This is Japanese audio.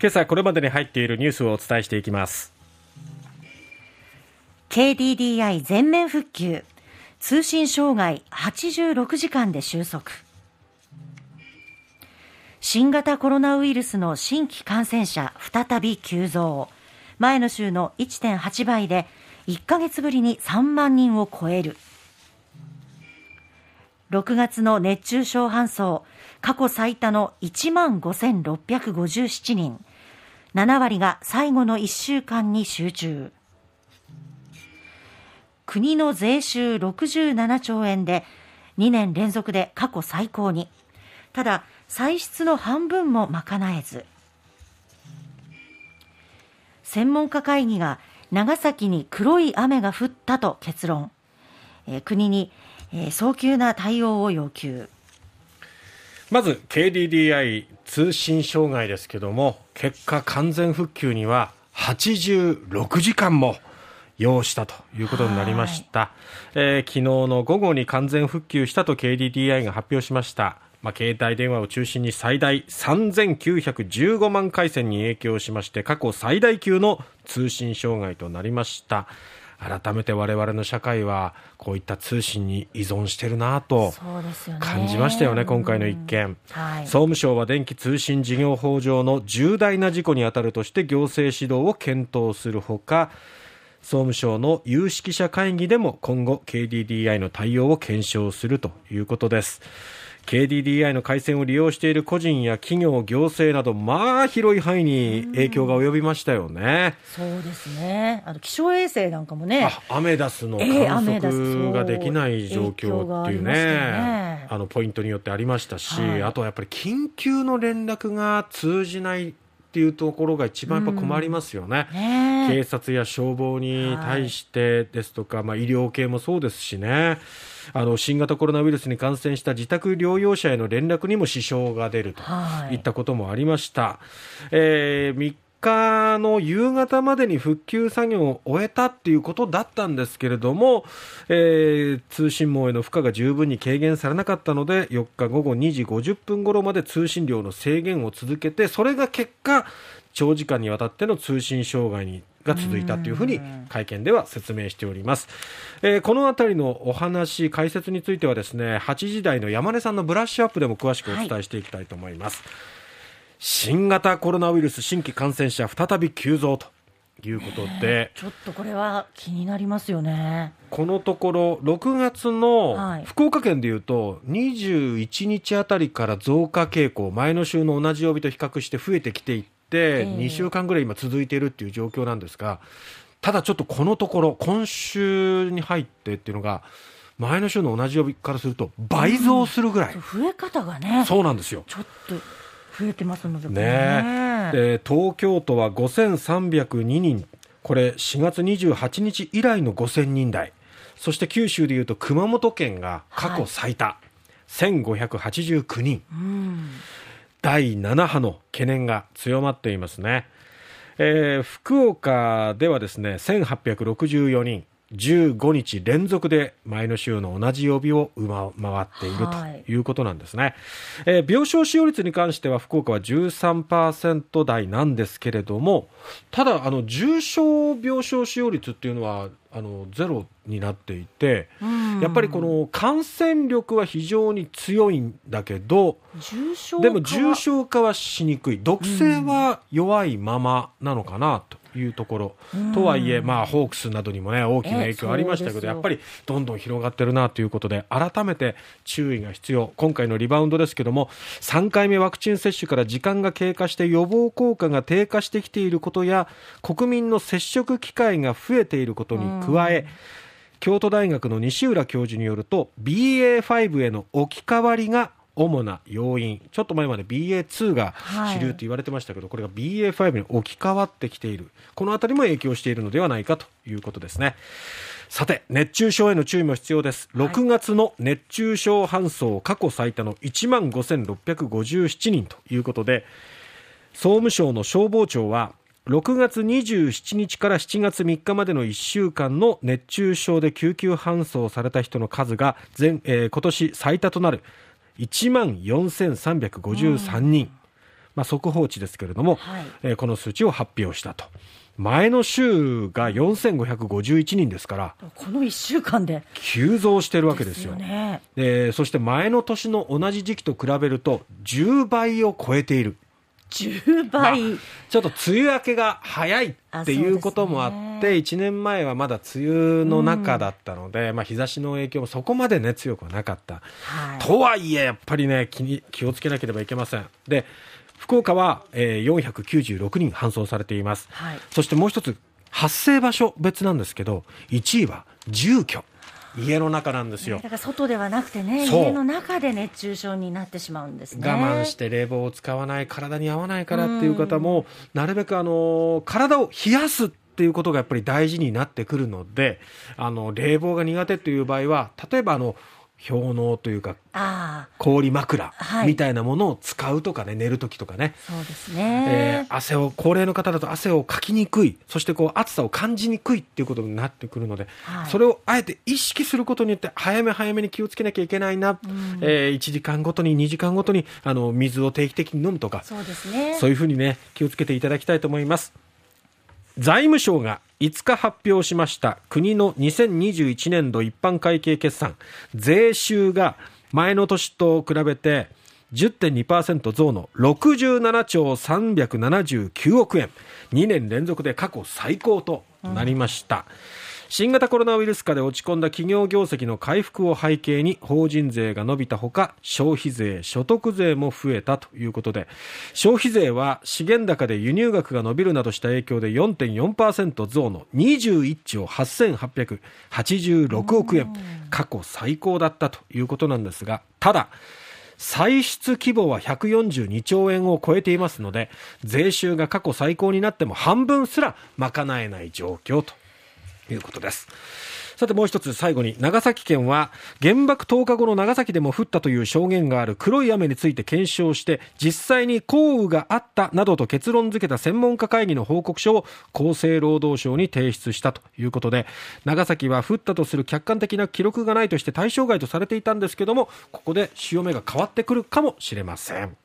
今朝これまでに入っているニュースをお伝えしていきます。KDDI 全面復旧。通信障害86時間で収束。新型コロナウイルスの新規感染者再び急増。前の週の1.8倍で1ヶ月ぶりに3万人を超える。6月の熱中症搬送。過去最多の1万5657人。7割が最後の1週間に集中。国の税収67兆円で2年連続で過去最高に。ただ歳出の半分も賄えず。専門家会議が長崎に黒い雨が降ったと結論、え、国に、え、早急な対応を要求。まず KDDI 通信障害ですけども結果完全復旧には86時間も要したということになりました、えー、昨日の午後に完全復旧したと KDDI が発表しました。まあ、携帯電話を中心に最大3915万回線に影響しまして過去最大級の通信障害となりました改めて我々の社会はこういった通信に依存してるなと感じましたよね、今回の一件、はい、総務省は電気通信事業法上の重大な事故に当たるとして行政指導を検討するほか総務省の有識者会議でも今後 KDDI の対応を検証するということです。KDDI の回線を利用している個人や企業、行政など、まあ広い範囲に影響が及びましたよね。うそうですね。あの気象衛星なんかもね、アメダスの観測ができない状況っていうね、えー、あのポイントによってありましたし、はい、あとはやっぱり緊急の連絡が通じないっていうところが一番やっぱ困りますよね。ね警察や消防に対してですとか、はい、まあ医療系もそうですしね。あの新型コロナウイルスに感染した自宅療養者への連絡にも支障が出るといったこともありました。はい、えー、3日の夕方までに復旧作業を終えたっていうことだったんですけれども、えー、通信網への負荷が十分に軽減されなかったので4日午後2時50分頃まで通信量の制限を続けてそれが結果長時間にわたっての通信障害にが続いたというふうに会見では説明しております、えー、このあたりのお話解説についてはですね8時台の山根さんのブラッシュアップでも詳しくお伝えしていきたいと思います、はい、新型コロナウイルス新規感染者再び急増ということで、ちょっとこれは気になりますよね。このところ6月の福岡県でいうと21日あたりから増加傾向前の週の同じ曜日と比較して増えてきていてって2週間ぐらい今続いているっていう状況なんですが、ただちょっとこのところ今週に入ってっていうのが前の週の同じ曜日からすると倍増するぐらい、うん、増え方がね。そうなんですよ。ちょっと増えてますのでね。で東京都は5302人。これ4月28日以来の5000人台。そして九州でいうと熊本県が過去最多、はい、1589人、うん第7波の懸念が強まっていますね、えー、福岡ではですね1864人15日連続で前の週の同じ曜日を上回っているということなんですね、はい、えー、病床使用率に関しては福岡は13%台なんですけれどもただあの重症病床使用率っていうのはあのゼロになっていて、やっぱりこの感染力は非常に強いんだけどでも重症化はしにくい。毒性は弱いままなのかなというところ、とはいえ、まあ、ホークスなどにも、ね、大きな影響ありましたけどやっぱりどんどん広がってるなということで改めて注意が必要。今回のリバウンドですけども3回目ワクチン接種から時間が経過して予防効果が低下してきていることや国民の接触機会が増えていることに加え、京都大学の西浦教授によると BA.5 への置き換わりが主な要因。ちょっと前まで BA.2 が主流と言われてましたけど、はい、これが BA.5 に置き換わってきている。この辺りも影響しているのではないかということですね。さて熱中症への注意も必要です。6月の熱中症搬送過去最多の1万5657人ということで総務省の消防庁は6月27日から7月3日までの1週間の熱中症で救急搬送された人の数が全、えー、今年最多となる1万4353人、まあ、速報値ですけれども、はいえーこの数値を発表したと。前の週が4551人ですから、この1週間で急増してるわけですよ。ね。でそして前の年の同じ時期と比べると10倍を超えている。10倍。ちょっと梅雨明けが早いっていうこともあって、1年前はまだ梅雨の中だったので、まあ日差しの影響もそこまでね、強くはなかった。はい。とはいえ、やっぱりね、気に、気をつけなければいけません。で、福岡は、えー496人搬送されています。はいそしてもう一つ、発生場所別なんですけど、1位は住居。家の中なんですよだ。から外ではなくてね、家の中で熱中症になってしまうんですね。我慢して冷房を使わない体に合わないからっていう方もなるべくあの体を冷やすっていうことがやっぱり大事になってくるのであの冷房が苦手という場合は例えばあの氷嚢というか氷枕はい。みたいなものを使うとかね、寝るときとかね、そうですえね。ー汗を高齢の方だと汗をかきにくいそしてこう暑さを感じにくいっていうことになってくるので、はい。それをあえて意識することによって早め早めに気をつけなきゃいけないな、えー1時間ごとに2時間ごとにあの水を定期的に飲むとかそうですね。そういうふうにね気をつけていただきたいと思います。財務省が5日発表しました国の2021年度一般会計決算。税収が前の年と比べて10.2%増の67兆379億円。2年連続で過去最高となりました、新型コロナウイルス禍で落ち込んだ企業業績の回復を背景に法人税が伸びたほか消費税所得税も増えたということで消費税は資源高で輸入額が伸びるなどした影響で4.4%増の21兆8886億円。過去最高だったということなんですがただ歳出規模は142兆円を超えていますので税収が過去最高になっても半分すら賄えない状況と。いうことです。さてもう一つ最後に長崎県は原爆10日後の長崎でも降ったという証言がある黒い雨について検証して実際に降雨があったなどと結論付けた専門家会議の報告書を厚生労働省に提出したということで長崎は降ったとする客観的な記録がないとして対象外とされていたんですけどもここで潮目が変わってくるかもしれません。